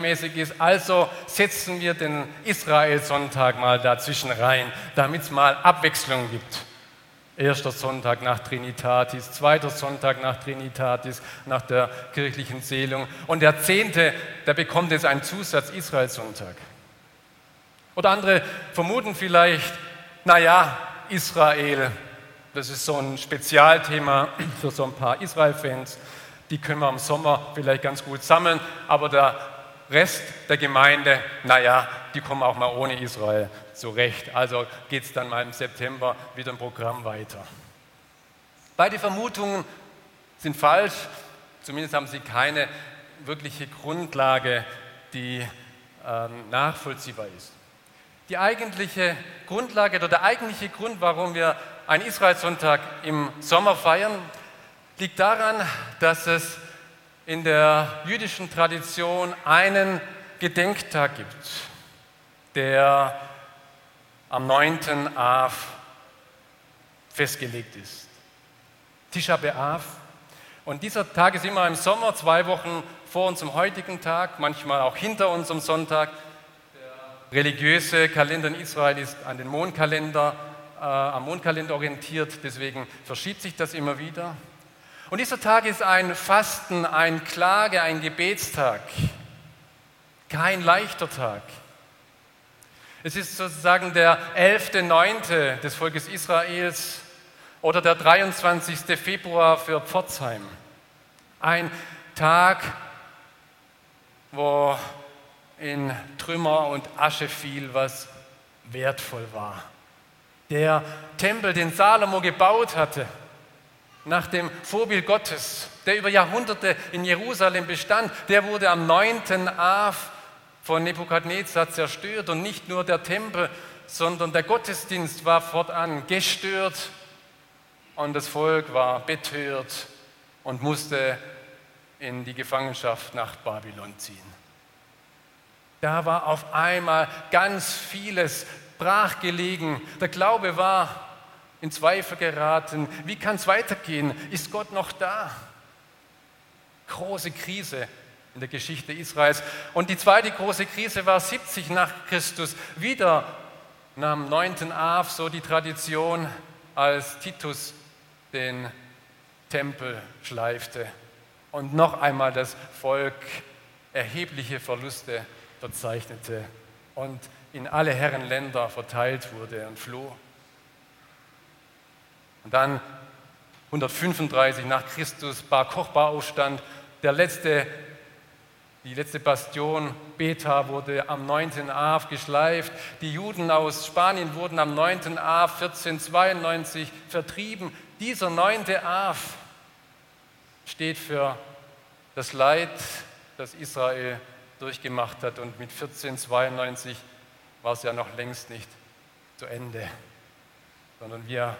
Gleichmäßig ist. Also setzen wir den Israel-Sonntag mal dazwischen rein, damit es mal Abwechslung gibt. Erster Sonntag nach Trinitatis, zweiter Sonntag nach Trinitatis, nach der kirchlichen Seelung. Und der zehnte, der bekommt jetzt einen Zusatz Israel-Sonntag. Oder andere vermuten vielleicht, naja, Israel, das ist so ein Spezialthema für so ein paar Israel-Fans die können wir im Sommer vielleicht ganz gut sammeln, aber der Rest der Gemeinde, naja, die kommen auch mal ohne Israel zurecht. Also geht es dann mal im September wieder im Programm weiter. Beide Vermutungen sind falsch, zumindest haben sie keine wirkliche Grundlage, die ähm, nachvollziehbar ist. Die eigentliche Grundlage oder der eigentliche Grund, warum wir einen Israelsonntag im Sommer feiern, liegt daran, dass es in der jüdischen Tradition einen Gedenktag gibt, der am 9. Av festgelegt ist. Tisha B'Av. Und dieser Tag ist immer im Sommer, zwei Wochen vor unserem heutigen Tag, manchmal auch hinter unserem Sonntag. Der religiöse Kalender in Israel ist an den Mondkalender, äh, am Mondkalender orientiert, deswegen verschiebt sich das immer wieder. Und dieser Tag ist ein Fasten, ein Klage, ein Gebetstag. Kein leichter Tag. Es ist sozusagen der 11.9. des Volkes Israels oder der 23. Februar für Pforzheim. Ein Tag, wo in Trümmer und Asche fiel, was wertvoll war. Der Tempel, den Salomo gebaut hatte, nach dem Vorbild Gottes, der über Jahrhunderte in Jerusalem bestand, der wurde am 9. Av von Nebukadnezar zerstört und nicht nur der Tempel, sondern der Gottesdienst war fortan gestört und das Volk war betört und musste in die Gefangenschaft nach Babylon ziehen. Da war auf einmal ganz vieles brachgelegen. Der Glaube war in Zweifel geraten. Wie kann es weitergehen? Ist Gott noch da? Große Krise in der Geschichte Israels. Und die zweite große Krise war 70 nach Christus. Wieder nahm 9. Av so die Tradition, als Titus den Tempel schleifte und noch einmal das Volk erhebliche Verluste verzeichnete und in alle Herrenländer verteilt wurde und floh. Und dann 135 nach Christus Bar Kochba aufstand. Der letzte, die letzte Bastion Beta wurde am 9. Av geschleift. Die Juden aus Spanien wurden am 9. Av 1492 vertrieben. Dieser 9. Av steht für das Leid, das Israel durchgemacht hat. Und mit 1492 war es ja noch längst nicht zu Ende, sondern wir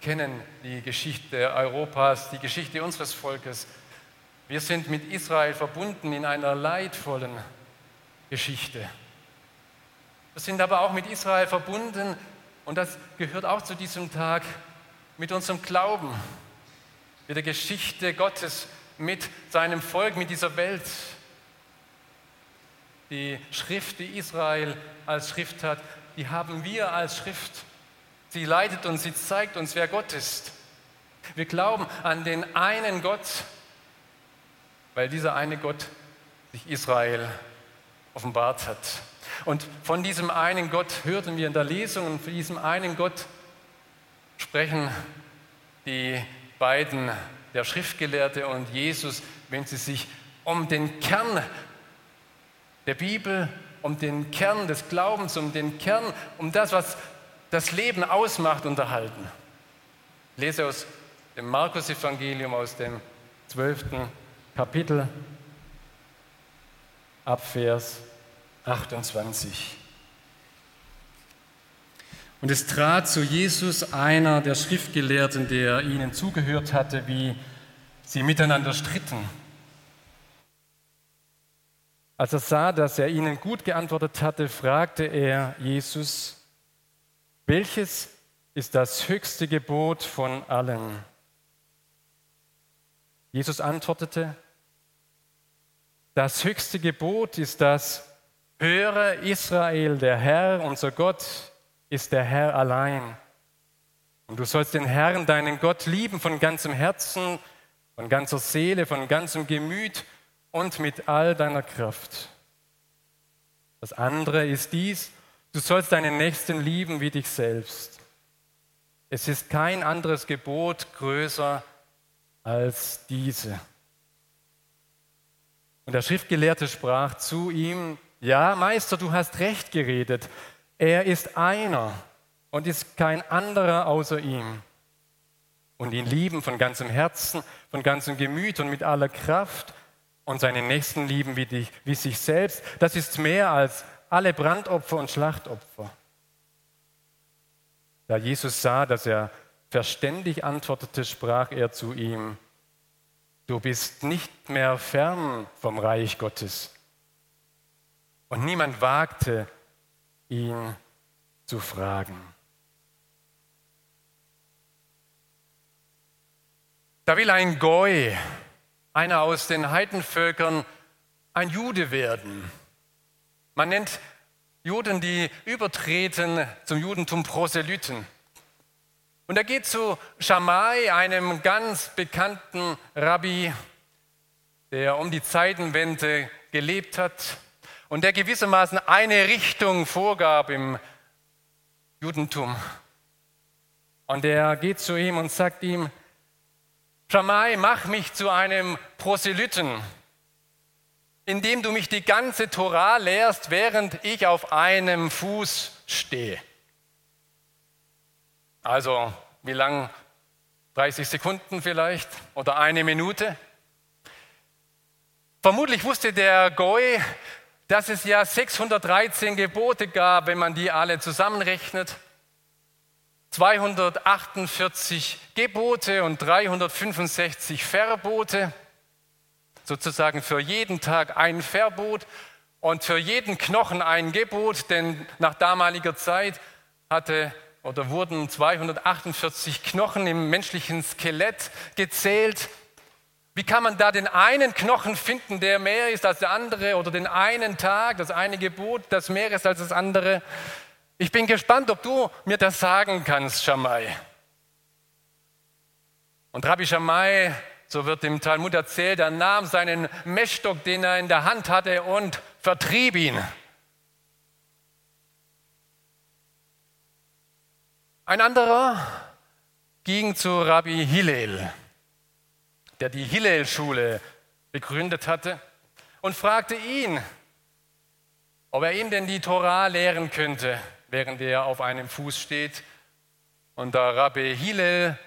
kennen die Geschichte Europas, die Geschichte unseres Volkes. Wir sind mit Israel verbunden in einer leidvollen Geschichte. Wir sind aber auch mit Israel verbunden, und das gehört auch zu diesem Tag, mit unserem Glauben, mit der Geschichte Gottes, mit seinem Volk, mit dieser Welt. Die Schrift, die Israel als Schrift hat, die haben wir als Schrift. Sie leitet uns, sie zeigt uns, wer Gott ist. Wir glauben an den einen Gott, weil dieser eine Gott sich Israel offenbart hat. Und von diesem einen Gott hörten wir in der Lesung und von diesem einen Gott sprechen die beiden, der Schriftgelehrte und Jesus, wenn sie sich um den Kern der Bibel, um den Kern des Glaubens, um den Kern, um das, was das Leben ausmacht, unterhalten. Ich lese aus dem Markus-Evangelium, aus dem zwölften Kapitel. ab Vers 28. Und es trat zu Jesus einer der Schriftgelehrten, der ihnen zugehört hatte, wie sie miteinander stritten. Als er sah, dass er ihnen gut geantwortet hatte, fragte er Jesus, welches ist das höchste Gebot von allen? Jesus antwortete, das höchste Gebot ist das, höre Israel, der Herr, unser Gott, ist der Herr allein. Und du sollst den Herrn, deinen Gott, lieben von ganzem Herzen, von ganzer Seele, von ganzem Gemüt und mit all deiner Kraft. Das andere ist dies, du sollst deinen Nächsten lieben wie dich selbst. Es ist kein anderes Gebot größer als diese. Und der Schriftgelehrte sprach zu ihm, ja, Meister, du hast recht geredet. Er ist einer und ist kein anderer außer ihm. Und ihn lieben von ganzem Herzen, von ganzem Gemüt und mit aller Kraft und seinen Nächsten lieben wie, dich, wie sich selbst, das ist mehr als alle Brandopfer und Schlachtopfer. Da Jesus sah, dass er verständig antwortete, sprach er zu ihm, du bist nicht mehr fern vom Reich Gottes. Und niemand wagte, ihn zu fragen. Da will ein Goi einer aus den Heidenvölkern ein Jude werden. Man nennt Juden, die übertreten zum Judentum Proselyten. Und er geht zu Shammai, einem ganz bekannten Rabbi, der um die Zeitenwende gelebt hat und der gewissermaßen eine Richtung vorgab im Judentum. Und er geht zu ihm und sagt ihm, Shammai, mach mich zu einem Proselyten, indem du mich die ganze Torah lehrst, während ich auf einem Fuß stehe. Also, wie lang? 30 Sekunden vielleicht oder eine Minute? Vermutlich wusste der Goy, dass es ja 613 Gebote gab, wenn man die alle zusammenrechnet. 248 Gebote und 365 Verbote, sozusagen für jeden Tag ein Verbot und für jeden Knochen ein Gebot, denn nach damaliger Zeit hatte oder wurden 248 Knochen im menschlichen Skelett gezählt. Wie kann man da den einen Knochen finden, der mehr ist als der andere oder den einen Tag, das eine Gebot, das mehr ist als das andere? Ich bin gespannt, ob du mir das sagen kannst, Shammai. Und Rabbi Shammai, so wird im Talmud erzählt, er nahm seinen Messstock, den er in der Hand hatte, und vertrieb ihn. Ein anderer ging zu Rabbi Hillel, der die Hillel-Schule begründet hatte, und fragte ihn, ob er ihm denn die Torah lehren könnte während er auf einem Fuß steht. Und der Rabbi Hillel,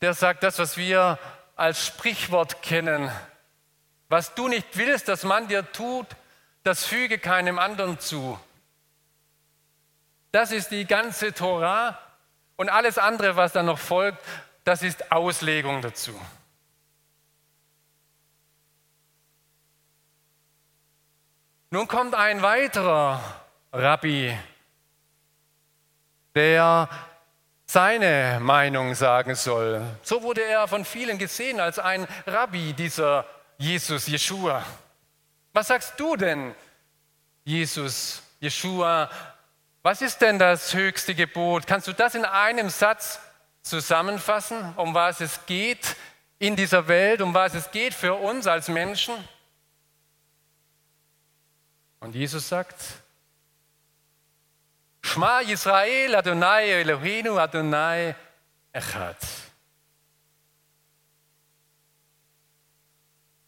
der sagt das, was wir als Sprichwort kennen. Was du nicht willst, dass man dir tut, das füge keinem anderen zu. Das ist die ganze Torah und alles andere, was dann noch folgt, das ist Auslegung dazu. Nun kommt ein weiterer Rabbi der seine Meinung sagen soll. So wurde er von vielen gesehen als ein Rabbi, dieser Jesus, Jeshua. Was sagst du denn, Jesus, Jeshua? Was ist denn das höchste Gebot? Kannst du das in einem Satz zusammenfassen, um was es geht in dieser Welt, um was es geht für uns als Menschen? Und Jesus sagt, Shema Yisrael, Adonai Eloheinu, Adonai Echad.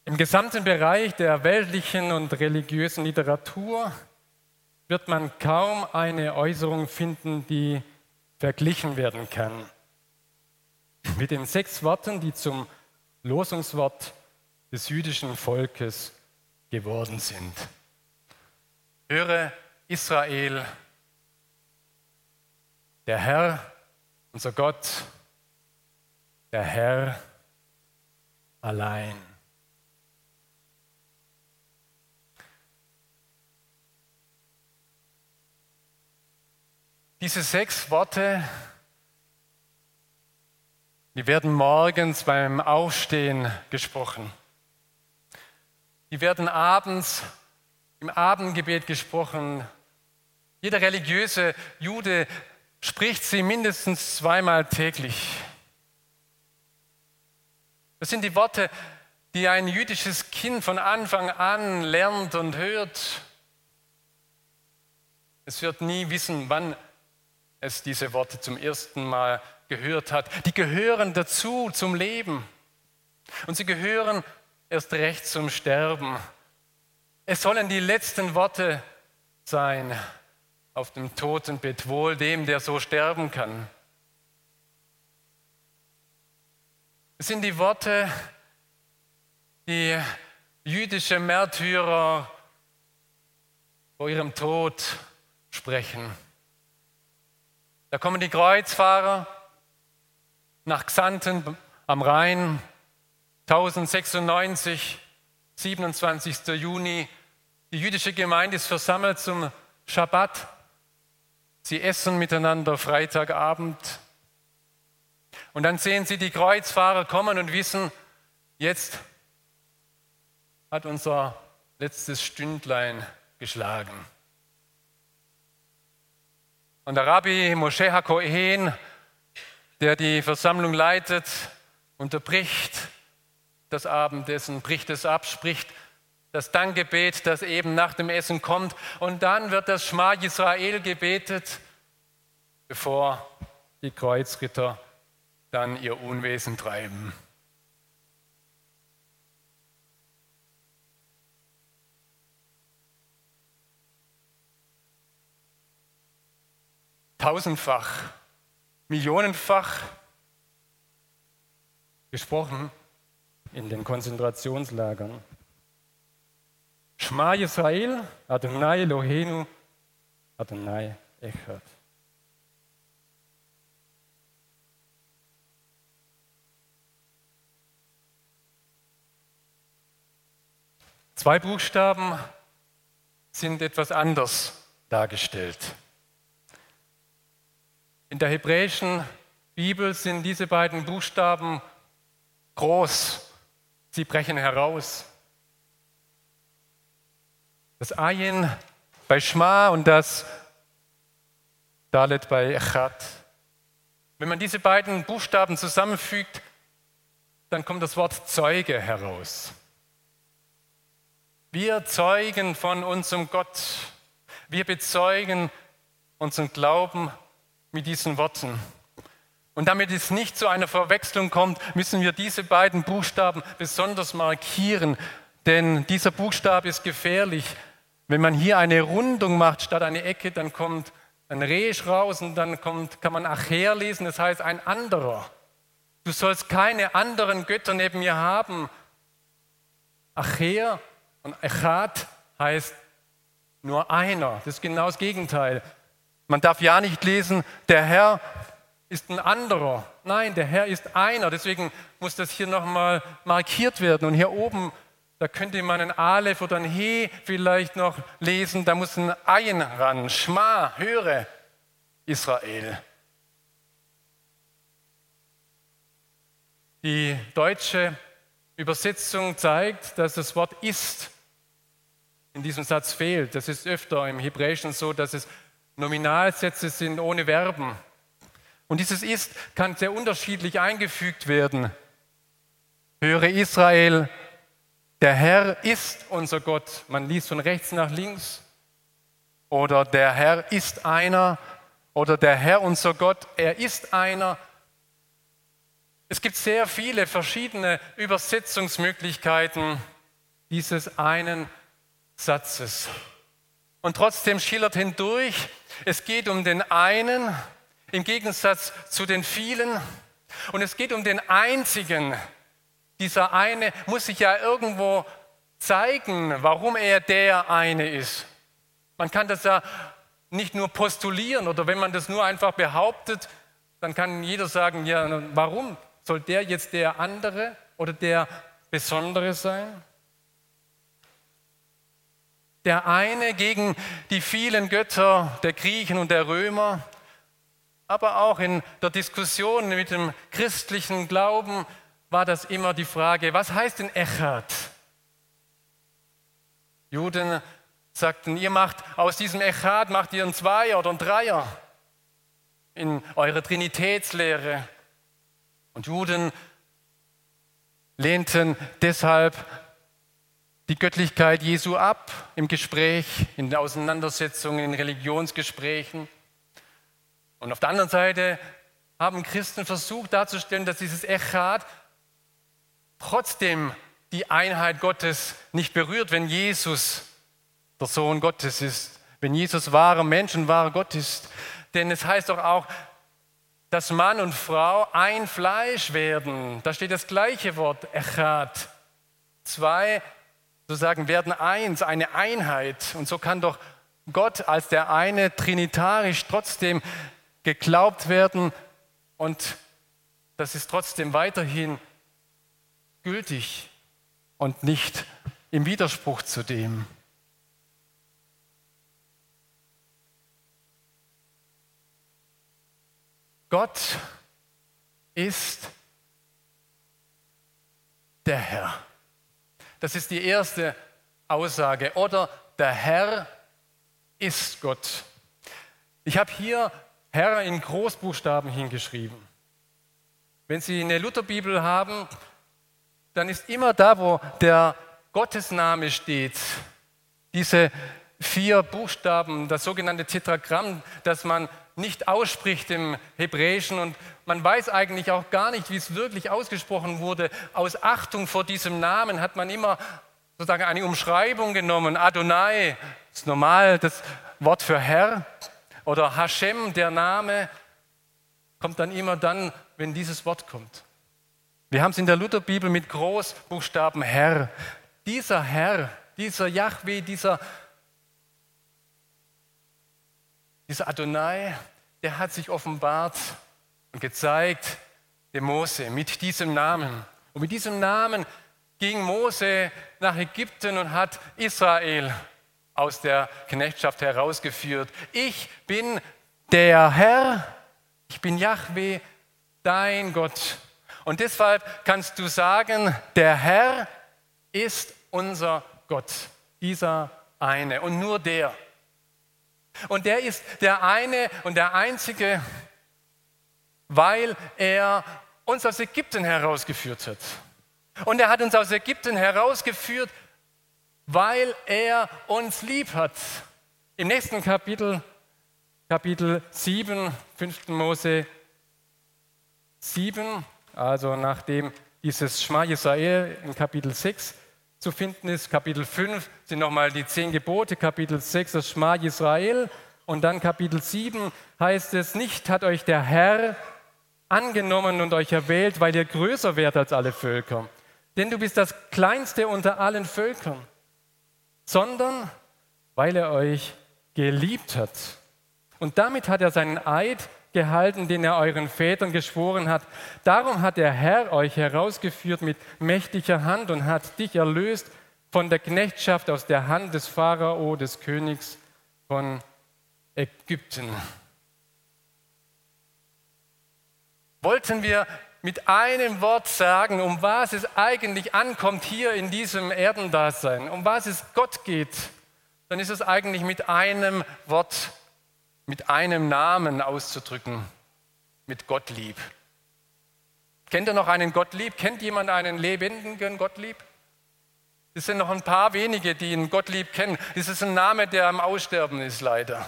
Im gesamten Bereich der weltlichen und religiösen Literatur wird man kaum eine Äußerung finden, die verglichen werden kann mit den sechs Worten, die zum Losungswort des jüdischen Volkes geworden sind. Höre Israel, der Herr, unser Gott, der Herr allein. Diese sechs Worte, die werden morgens beim Aufstehen gesprochen. Die werden abends im Abendgebet gesprochen. Jeder religiöse Jude spricht sie mindestens zweimal täglich. Das sind die Worte, die ein jüdisches Kind von Anfang an lernt und hört. Es wird nie wissen, wann es diese Worte zum ersten Mal gehört hat. Die gehören dazu zum Leben. Und sie gehören erst recht zum Sterben. Es sollen die letzten Worte sein auf dem Totenbett, wohl dem, der so sterben kann. Es sind die Worte, die jüdische Märtyrer vor ihrem Tod sprechen. Da kommen die Kreuzfahrer nach Xanten am Rhein, 1096, 27. Juni. Die jüdische Gemeinde ist versammelt zum Schabbat. Sie essen miteinander Freitagabend. Und dann sehen sie die Kreuzfahrer kommen und wissen, jetzt hat unser letztes Stündlein geschlagen. Und der Rabbi Moshe HaKohen, der die Versammlung leitet, unterbricht das Abendessen, bricht es ab, spricht das Dankgebet, das eben nach dem Essen kommt. Und dann wird das Schma Israel gebetet, bevor die Kreuzritter dann ihr Unwesen treiben. tausendfach, millionenfach gesprochen in den Konzentrationslagern. Shema Yisrael, Adonai Eloheinu, Adonai Echad. Zwei Buchstaben sind etwas anders dargestellt. In der hebräischen Bibel sind diese beiden Buchstaben groß. Sie brechen heraus. Das Ayin bei Shma und das Dalet bei Echad. Wenn man diese beiden Buchstaben zusammenfügt, dann kommt das Wort Zeuge heraus. Wir zeugen von unserem Gott. Wir bezeugen unseren Glauben mit diesen Worten. Und damit es nicht zu einer Verwechslung kommt, müssen wir diese beiden Buchstaben besonders markieren, denn dieser Buchstabe ist gefährlich. Wenn man hier eine Rundung macht statt eine Ecke, dann kommt ein Resch raus und dann kommt, kann man Acher lesen, das heißt ein anderer. Du sollst keine anderen Götter neben mir haben. Acher und Echad heißt nur einer. Das ist genau das Gegenteil. Man darf ja nicht lesen, der Herr ist ein anderer. Nein, der Herr ist einer. Deswegen muss das hier nochmal markiert werden. Und hier oben, da könnte man ein Aleph oder ein He vielleicht noch lesen. Da muss ein Ein ran. Schma, höre, Israel. Die deutsche Übersetzung zeigt, dass das Wort ist in diesem Satz fehlt. Das ist öfter im Hebräischen so, dass es Nominalsätze sind ohne Verben. Und dieses ist kann sehr unterschiedlich eingefügt werden. Höre Israel, der Herr ist unser Gott. Man liest von rechts nach links. Oder der Herr ist einer. Oder der Herr unser Gott, er ist einer. Es gibt sehr viele verschiedene Übersetzungsmöglichkeiten dieses einen Satzes. Und trotzdem schillert hindurch, es geht um den einen im Gegensatz zu den vielen. Und es geht um den einzigen. Dieser eine muss sich ja irgendwo zeigen, warum er der eine ist. Man kann das ja nicht nur postulieren oder wenn man das nur einfach behauptet, dann kann jeder sagen, ja, warum soll der jetzt der andere oder der Besondere sein? Der eine gegen die vielen Götter der Griechen und der Römer, aber auch in der Diskussion mit dem christlichen Glauben war das immer die Frage, was heißt denn Echad? Juden sagten, ihr macht aus diesem Echad, macht ihr einen Zweier oder einen Dreier in eurer Trinitätslehre. Und Juden lehnten deshalb die Göttlichkeit Jesu ab im Gespräch, in den Auseinandersetzungen, in Religionsgesprächen. Und auf der anderen Seite haben Christen versucht darzustellen, dass dieses Echad trotzdem die Einheit Gottes nicht berührt, wenn Jesus der Sohn Gottes ist, wenn Jesus wahrer Mensch und wahrer Gott ist. Denn es heißt doch auch, dass Mann und Frau ein Fleisch werden. Da steht das gleiche Wort, Echad. Zwei sozusagen werden eins, eine Einheit. Und so kann doch Gott als der eine trinitarisch trotzdem geglaubt werden und das ist trotzdem weiterhin gültig und nicht im Widerspruch zu dem. Gott ist der Herr. Das ist die erste Aussage. Oder der Herr ist Gott. Ich habe hier Herr in Großbuchstaben hingeschrieben. Wenn Sie eine Lutherbibel haben, dann ist immer da, wo der Gottesname steht, diese vier Buchstaben, das sogenannte Tetragramm, das man nicht ausspricht im Hebräischen und man weiß eigentlich auch gar nicht, wie es wirklich ausgesprochen wurde. Aus Achtung vor diesem Namen hat man immer sozusagen eine Umschreibung genommen. Adonai ist normal das Wort für Herr oder Hashem, der Name, kommt dann immer dann, wenn dieses Wort kommt. Wir haben es in der Lutherbibel mit Großbuchstaben Herr. Dieser Herr, dieser Yahweh, dieser Dieser Adonai, der hat sich offenbart und gezeigt dem Mose mit diesem Namen. Und mit diesem Namen ging Mose nach Ägypten und hat Israel aus der Knechtschaft herausgeführt. Ich bin der Herr, ich bin Yahweh, dein Gott. Und deshalb kannst du sagen, der Herr ist unser Gott, dieser eine und nur der. Und der ist der eine und der einzige, weil er uns aus Ägypten herausgeführt hat. Und er hat uns aus Ägypten herausgeführt, weil er uns lieb hat. Im nächsten Kapitel, Kapitel 7, 5. Mose 7, also nachdem dieses Schma Israel in Kapitel 6 zu finden ist. Kapitel 5 sind nochmal die zehn Gebote, Kapitel 6 das Schma Israel und dann Kapitel 7 heißt es, nicht hat euch der Herr angenommen und euch erwählt, weil ihr größer wärt als alle Völker. Denn du bist das kleinste unter allen Völkern, sondern weil er euch geliebt hat. Und damit hat er seinen Eid gehalten, den er euren Vätern geschworen hat. Darum hat der Herr euch herausgeführt mit mächtiger Hand und hat dich erlöst von der Knechtschaft aus der Hand des Pharao, des Königs von Ägypten. Wollten wir mit einem Wort sagen, um was es eigentlich ankommt hier in diesem Erdendasein, um was es Gott geht, dann ist es eigentlich mit einem Wort mit einem Namen auszudrücken, mit Gottlieb. Kennt ihr noch einen Gottlieb? Kennt jemand einen lebendigen Gottlieb? Es sind noch ein paar wenige, die einen Gottlieb kennen. Das ist ein Name, der am Aussterben ist, leider.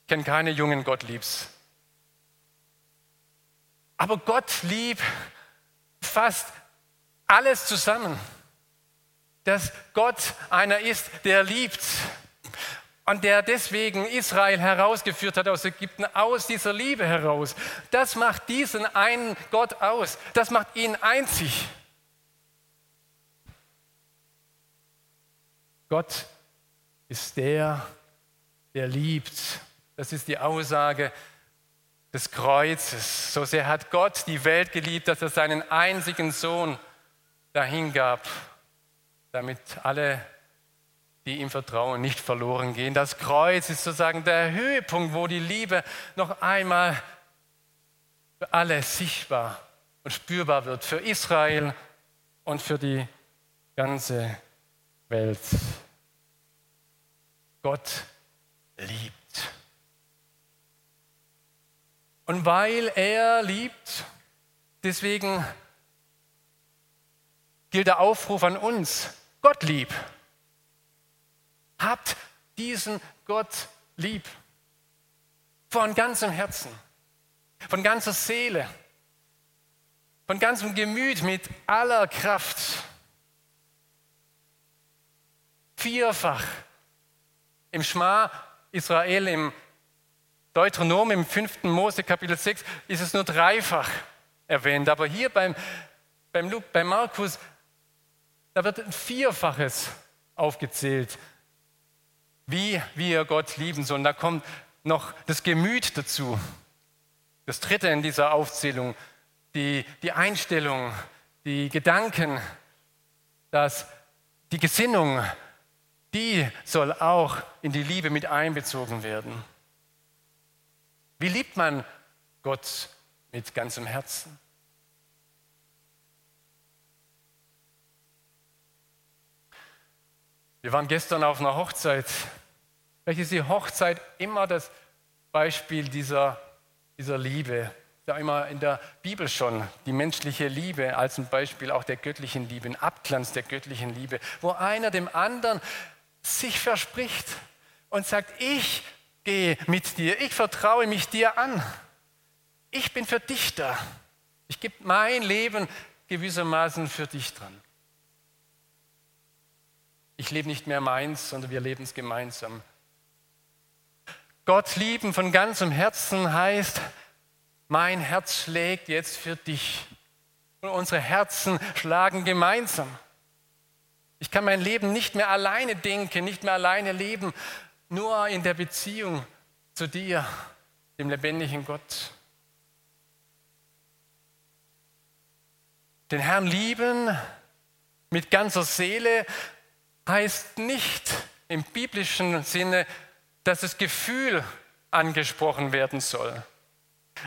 Ich kenne keine jungen Gottliebs. Aber Gottlieb fasst alles zusammen. Dass Gott einer ist, der liebt, und der deswegen Israel herausgeführt hat aus Ägypten, aus dieser Liebe heraus. Das macht diesen einen Gott aus. Das macht ihn einzig. Gott ist der, der liebt. Das ist die Aussage des Kreuzes. So sehr hat Gott die Welt geliebt, dass er seinen einzigen Sohn dahingab, damit alle, die ihm vertrauen, nicht verloren gehen. Das Kreuz ist sozusagen der Höhepunkt, wo die Liebe noch einmal für alle sichtbar und spürbar wird, für Israel und für die ganze Welt. Gott liebt. Und weil er liebt, deswegen gilt der Aufruf an uns, Gott lieb. Habt diesen Gott lieb. Von ganzem Herzen, von ganzer Seele, von ganzem Gemüt, mit aller Kraft. Vierfach im Schma Israel, im Deuteronom, im 5. Mose Kapitel 6, ist es nur dreifach erwähnt. Aber hier beim, beim, Luke, bei Markus, da wird ein Vierfaches aufgezählt, wie wir Gott lieben sollen. Da kommt noch das Gemüt dazu. Das dritte in dieser Aufzählung, die, die Einstellung, die Gedanken, dass die Gesinnung, die soll auch in die Liebe mit einbezogen werden. Wie liebt man Gott mit ganzem Herzen? Wir waren gestern auf einer Hochzeit. Vielleicht ist die Hochzeit immer das Beispiel dieser, dieser Liebe. Ja, immer in der Bibel schon die menschliche Liebe als ein Beispiel auch der göttlichen Liebe, ein Abglanz der göttlichen Liebe, wo einer dem anderen sich verspricht und sagt, ich gehe mit dir, ich vertraue mich dir an, ich bin für dich da, ich gebe mein Leben gewissermaßen für dich dran. Ich lebe nicht mehr meins, sondern wir leben es gemeinsam. Gott lieben von ganzem Herzen heißt, mein Herz schlägt jetzt für dich. Und unsere Herzen schlagen gemeinsam. Ich kann mein Leben nicht mehr alleine denken, nicht mehr alleine leben, nur in der Beziehung zu dir, dem lebendigen Gott. Den Herrn lieben mit ganzer Seele heißt nicht im biblischen Sinne, dass das Gefühl angesprochen werden soll.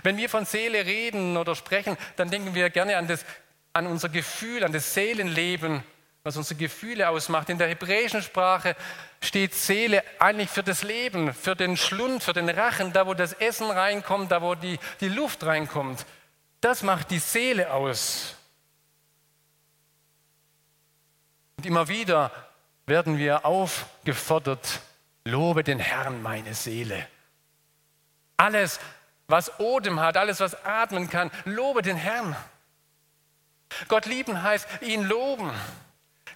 Wenn wir von Seele reden oder sprechen, dann denken wir gerne an, das, an unser Gefühl, an das Seelenleben was unsere Gefühle ausmacht. In der hebräischen Sprache steht Seele eigentlich für das Leben, für den Schlund, für den Rachen, da wo das Essen reinkommt, da wo die, die Luft reinkommt. Das macht die Seele aus. Und immer wieder werden wir aufgefordert, lobe den Herrn, meine Seele. Alles, was Odem hat, alles, was atmen kann, lobe den Herrn. Gott lieben heißt ihn loben.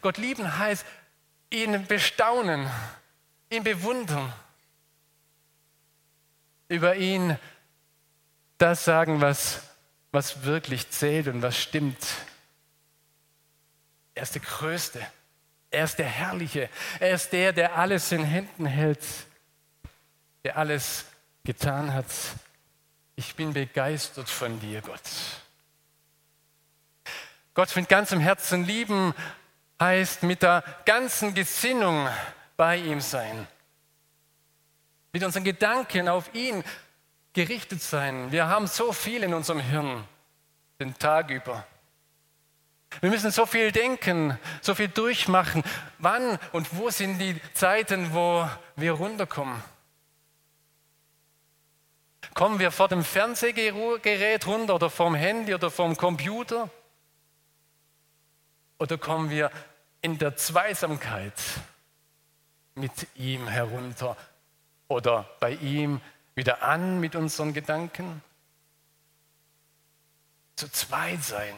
Gott lieben heißt ihn bestaunen, ihn bewundern, über ihn das sagen, was, was wirklich zählt und was stimmt. Er ist der Größte, er ist der Herrliche, er ist der, der alles in Händen hält, der alles getan hat. Ich bin begeistert von dir, Gott. Gott mit ganzem Herzen lieben heißt mit der ganzen Gesinnung bei ihm sein. Mit unseren Gedanken auf ihn gerichtet sein. Wir haben so viel in unserem Hirn den Tag über. Wir müssen so viel denken, so viel durchmachen. Wann und wo sind die Zeiten, wo wir runterkommen? Kommen wir vor dem Fernsehgerät runter oder vom Handy oder vom Computer? Oder kommen wir in der Zweisamkeit mit ihm herunter oder bei ihm wieder an mit unseren Gedanken? Zu zweit sein,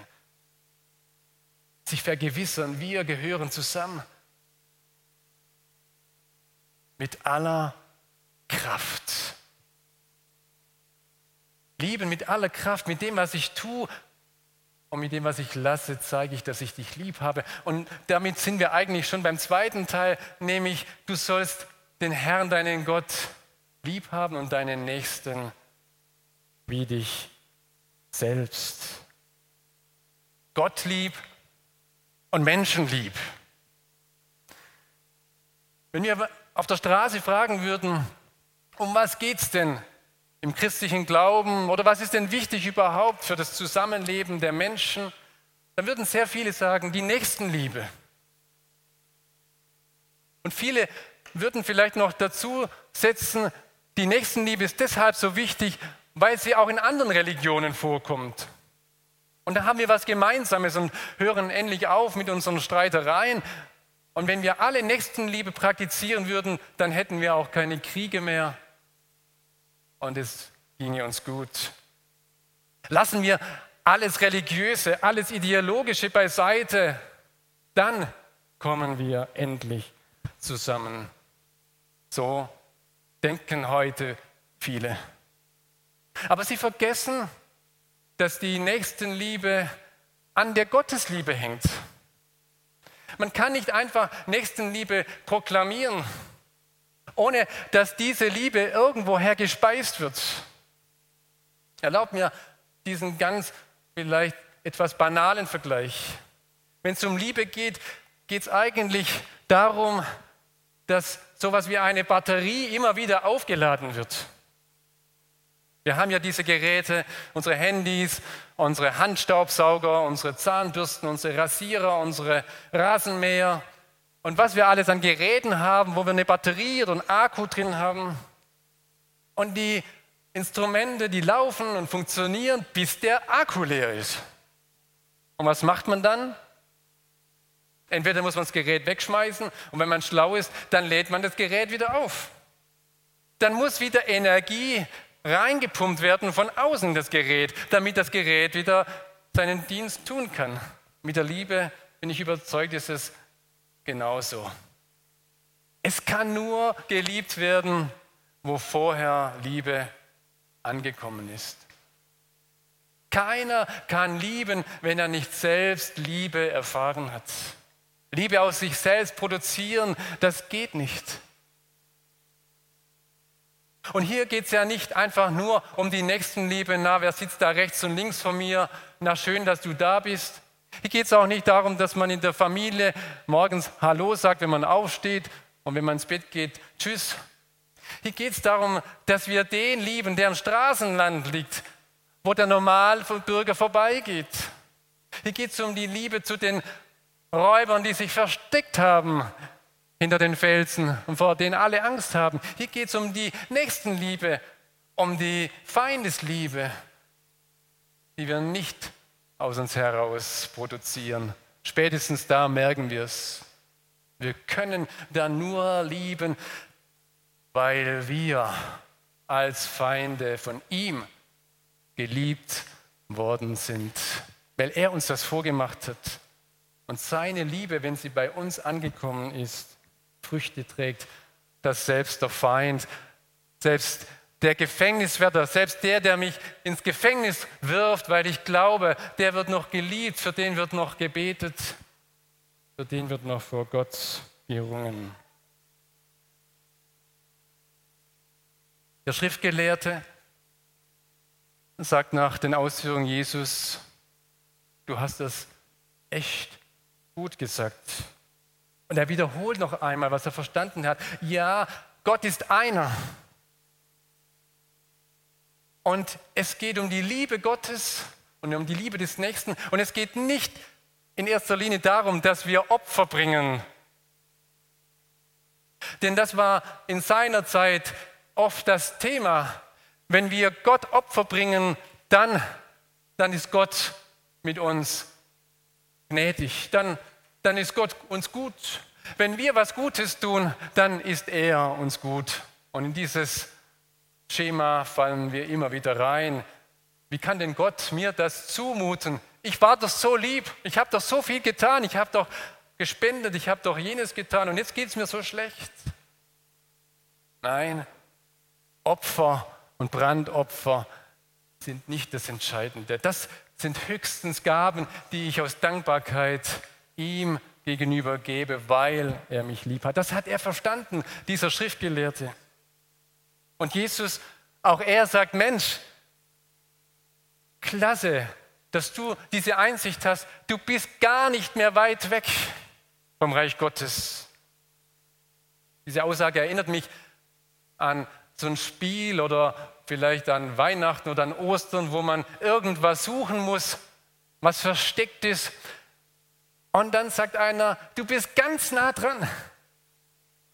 sich vergewissern, wir gehören zusammen mit aller Kraft. Lieben mit aller Kraft, mit dem, was ich tue, und mit dem, was ich lasse, zeige ich, dass ich dich lieb habe. Und damit sind wir eigentlich schon beim zweiten Teil, nämlich du sollst den Herrn, deinen Gott, lieb haben und deinen Nächsten wie dich selbst. Gott lieb und Menschen lieb. Wenn wir auf der Straße fragen würden, um was geht es denn im christlichen Glauben oder was ist denn wichtig überhaupt für das Zusammenleben der Menschen, dann würden sehr viele sagen, die Nächstenliebe. Und viele würden vielleicht noch dazu setzen, die Nächstenliebe ist deshalb so wichtig, weil sie auch in anderen Religionen vorkommt. Und da haben wir was Gemeinsames und hören endlich auf mit unseren Streitereien. Und wenn wir alle Nächstenliebe praktizieren würden, dann hätten wir auch keine Kriege mehr und es ginge uns gut. Lassen wir alles Religiöse, alles Ideologische beiseite, dann kommen wir endlich zusammen. So denken heute viele. Aber sie vergessen, dass die Nächstenliebe an der Gottesliebe hängt. Man kann nicht einfach Nächstenliebe proklamieren, ohne dass diese Liebe irgendwoher gespeist wird. Erlaubt mir diesen ganz vielleicht etwas banalen Vergleich. Wenn es um Liebe geht, geht es eigentlich darum, dass sowas wie eine Batterie immer wieder aufgeladen wird. Wir haben ja diese Geräte, unsere Handys, unsere Handstaubsauger, unsere Zahnbürsten, unsere Rasierer, unsere Rasenmäher und was wir alles an Geräten haben, wo wir eine Batterie oder einen Akku drin haben. Und die Instrumente, die laufen und funktionieren, bis der Akku leer ist. Und was macht man dann? Entweder muss man das Gerät wegschmeißen und wenn man schlau ist, dann lädt man das Gerät wieder auf. Dann muss wieder Energie reingepumpt werden von außen das Gerät, damit das Gerät wieder seinen Dienst tun kann. Mit der Liebe bin ich überzeugt, ist es genauso. Es kann nur geliebt werden, wo vorher Liebe angekommen ist. Keiner kann lieben, wenn er nicht selbst Liebe erfahren hat. Liebe aus sich selbst produzieren, das geht nicht. Und hier geht es ja nicht einfach nur um die Nächstenliebe, na, wer sitzt da rechts und links von mir, na schön, dass du da bist. Hier geht es auch nicht darum, dass man in der Familie morgens Hallo sagt, wenn man aufsteht und wenn man ins Bett geht, Tschüss. Hier geht es darum, dass wir den lieben, der im Straßenland liegt, wo der Normalbürger vorbeigeht. Hier geht es um die Liebe zu den Räubern, die sich versteckt haben hinter den Felsen und vor denen alle Angst haben. Hier geht es um die Nächstenliebe, um die Feindesliebe, die wir nicht aus uns heraus produzieren. Spätestens da merken wir es. Wir können da nur lieben, weil wir als Feinde von ihm geliebt worden sind, weil er uns das vorgemacht hat. Und seine Liebe, wenn sie bei uns angekommen ist, Früchte trägt, dass selbst der Feind, selbst der Gefängniswärter, selbst der, der mich ins Gefängnis wirft, weil ich glaube, der wird noch geliebt, für den wird noch gebetet, für den wird noch vor Gott gerungen. Der Schriftgelehrte sagt nach den Ausführungen Jesus, du hast das echt gut gesagt. Und er wiederholt noch einmal, was er verstanden hat. Ja, Gott ist einer. Und es geht um die Liebe Gottes und um die Liebe des Nächsten. Und es geht nicht in erster Linie darum, dass wir Opfer bringen. Denn das war in seiner Zeit oft das Thema. Wenn wir Gott Opfer bringen, dann, dann ist Gott mit uns gnädig. Dann dann ist Gott uns gut. Wenn wir was Gutes tun, dann ist er uns gut. Und in dieses Schema fallen wir immer wieder rein. Wie kann denn Gott mir das zumuten? Ich war doch so lieb, ich habe doch so viel getan, ich habe doch gespendet, ich habe doch jenes getan und jetzt geht es mir so schlecht. Nein, Opfer und Brandopfer sind nicht das Entscheidende. Das sind höchstens Gaben, die ich aus Dankbarkeit ihm gegenüber gebe, weil er mich lieb hat. Das hat er verstanden, dieser Schriftgelehrte. Und Jesus, auch er sagt, Mensch, klasse, dass du diese Einsicht hast, du bist gar nicht mehr weit weg vom Reich Gottes. Diese Aussage erinnert mich an so ein Spiel oder vielleicht an Weihnachten oder an Ostern, wo man irgendwas suchen muss, was versteckt ist. Und dann sagt einer, du bist ganz nah dran.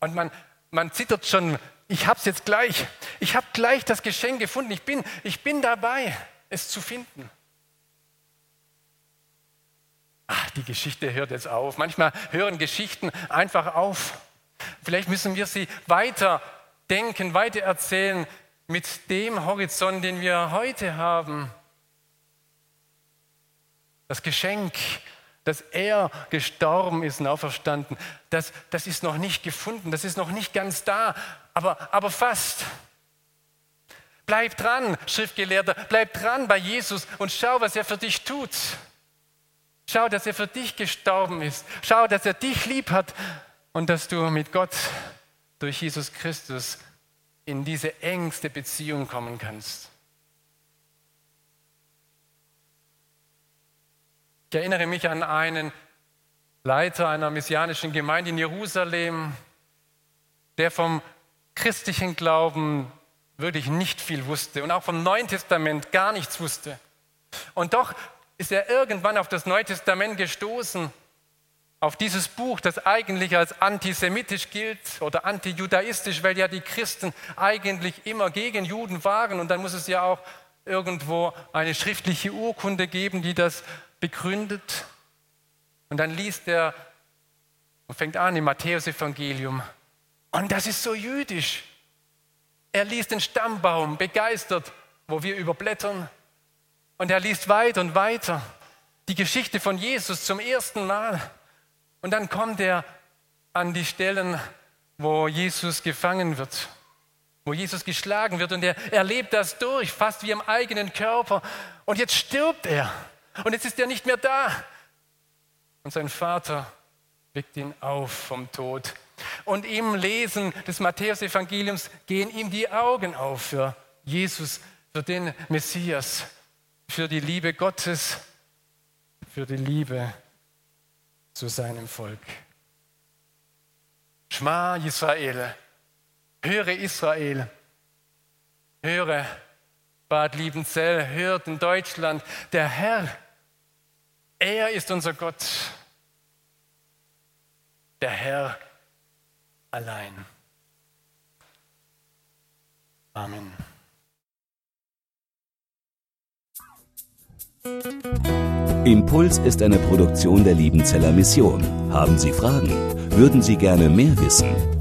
Und man, man zittert schon, ich habe es jetzt gleich. Ich habe gleich das Geschenk gefunden. Ich bin, ich bin dabei, es zu finden. Ach, die Geschichte hört jetzt auf. Manchmal hören Geschichten einfach auf. Vielleicht müssen wir sie weiter denken, weiter erzählen mit dem Horizont, den wir heute haben. Das Geschenk, dass er gestorben ist und auferstanden, das, das ist noch nicht gefunden, das ist noch nicht ganz da, aber, aber fast. Bleib dran, Schriftgelehrter, bleib dran bei Jesus und schau, was er für dich tut. Schau, dass er für dich gestorben ist. Schau, dass er dich lieb hat und dass du mit Gott durch Jesus Christus in diese engste Beziehung kommen kannst. Ich erinnere mich an einen Leiter einer messianischen Gemeinde in Jerusalem, der vom christlichen Glauben wirklich nicht viel wusste und auch vom Neuen Testament gar nichts wusste. Und doch ist er irgendwann auf das Neue Testament gestoßen, auf dieses Buch, das eigentlich als antisemitisch gilt oder antijudaistisch, weil ja die Christen eigentlich immer gegen Juden waren. Und dann muss es ja auch irgendwo eine schriftliche Urkunde geben, die das begründet. Und dann liest er und fängt an im Matthäusevangelium. Und das ist so jüdisch. Er liest den Stammbaum begeistert, wo wir überblättern. Und er liest weiter und weiter die Geschichte von Jesus zum ersten Mal. Und dann kommt er an die Stellen, wo Jesus gefangen wird, wo Jesus geschlagen wird und er erlebt das durch, fast wie im eigenen Körper. Und jetzt stirbt er und jetzt ist er nicht mehr da. Und sein Vater weckt ihn auf vom Tod. Und im Lesen des Matthäusevangeliums gehen ihm die Augen auf für Jesus, für den Messias für die Liebe Gottes, für die Liebe zu seinem Volk. Schma Israel, höre Israel, höre Bad Liebenzell, hört in Deutschland, der Herr, er ist unser Gott, der Herr allein. Amen. Impuls ist eine Produktion der Liebenzeller Mission. Haben Sie Fragen? Würden Sie gerne mehr wissen?